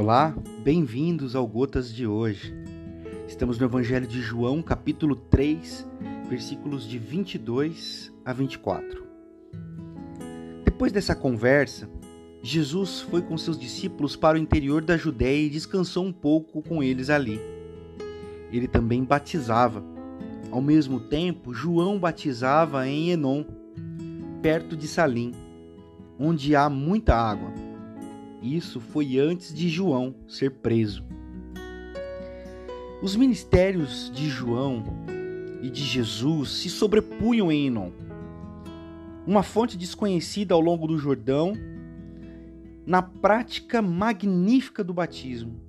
Olá, bem-vindos ao Gotas de hoje. Estamos no Evangelho de João, capítulo 3, versículos de 22 a 24. Depois dessa conversa, Jesus foi com seus discípulos para o interior da Judéia e descansou um pouco com eles ali. Ele também batizava. Ao mesmo tempo, João batizava em Enon, perto de Salim, onde há muita água. Isso foi antes de João ser preso. Os ministérios de João e de Jesus se sobrepunham em Enon. Uma fonte desconhecida ao longo do Jordão, na prática magnífica do batismo.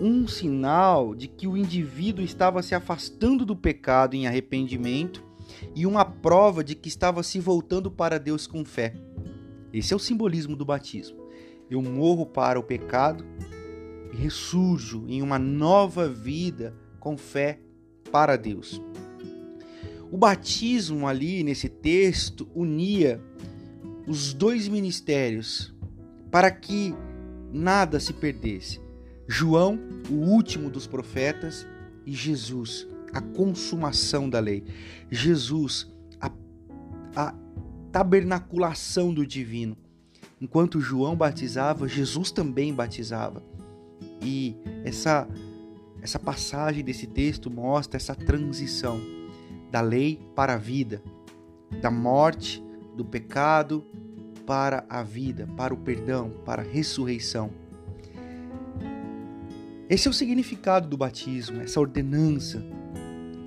Um sinal de que o indivíduo estava se afastando do pecado em arrependimento e uma prova de que estava se voltando para Deus com fé. Esse é o simbolismo do batismo. Eu morro para o pecado e ressurjo em uma nova vida com fé para Deus. O batismo ali nesse texto unia os dois ministérios para que nada se perdesse. João, o último dos profetas, e Jesus, a consumação da lei. Jesus, a, a tabernaculação do divino. Enquanto João batizava, Jesus também batizava. E essa essa passagem desse texto mostra essa transição da lei para a vida, da morte, do pecado para a vida, para o perdão, para a ressurreição. Esse é o significado do batismo, essa ordenança.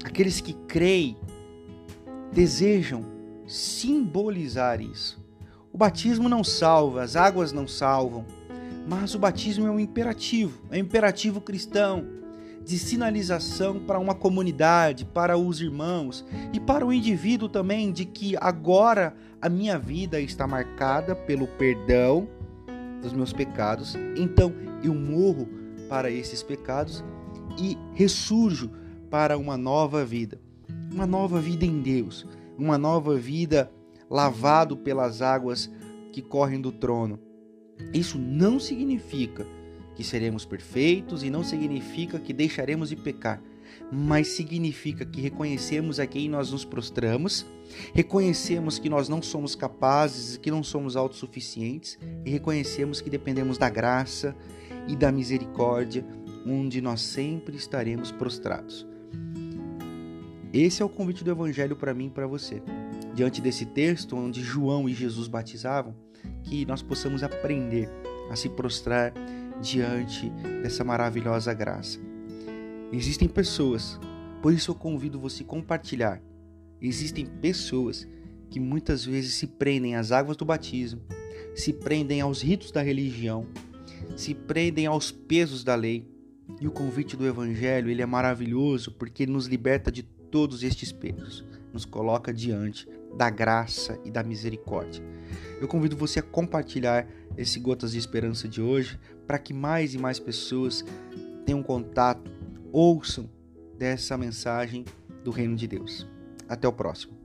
Aqueles que creem desejam simbolizar isso. O batismo não salva, as águas não salvam, mas o batismo é um imperativo, é um imperativo cristão de sinalização para uma comunidade, para os irmãos e para o indivíduo também de que agora a minha vida está marcada pelo perdão dos meus pecados, então eu morro para esses pecados e ressurjo para uma nova vida, uma nova vida em Deus, uma nova vida lavado pelas águas que correm do trono. Isso não significa que seremos perfeitos e não significa que deixaremos de pecar, mas significa que reconhecemos a quem nós nos prostramos, reconhecemos que nós não somos capazes que não somos autossuficientes e reconhecemos que dependemos da graça e da misericórdia, onde nós sempre estaremos prostrados. Esse é o convite do evangelho para mim e para você diante desse texto onde João e Jesus batizavam, que nós possamos aprender a se prostrar diante dessa maravilhosa graça. Existem pessoas, por isso eu convido você a compartilhar. Existem pessoas que muitas vezes se prendem às águas do batismo, se prendem aos ritos da religião, se prendem aos pesos da lei. E o convite do evangelho, ele é maravilhoso porque nos liberta de todos estes pesos, nos coloca diante da graça e da misericórdia. Eu convido você a compartilhar esse Gotas de Esperança de hoje para que mais e mais pessoas tenham contato, ouçam dessa mensagem do Reino de Deus. Até o próximo.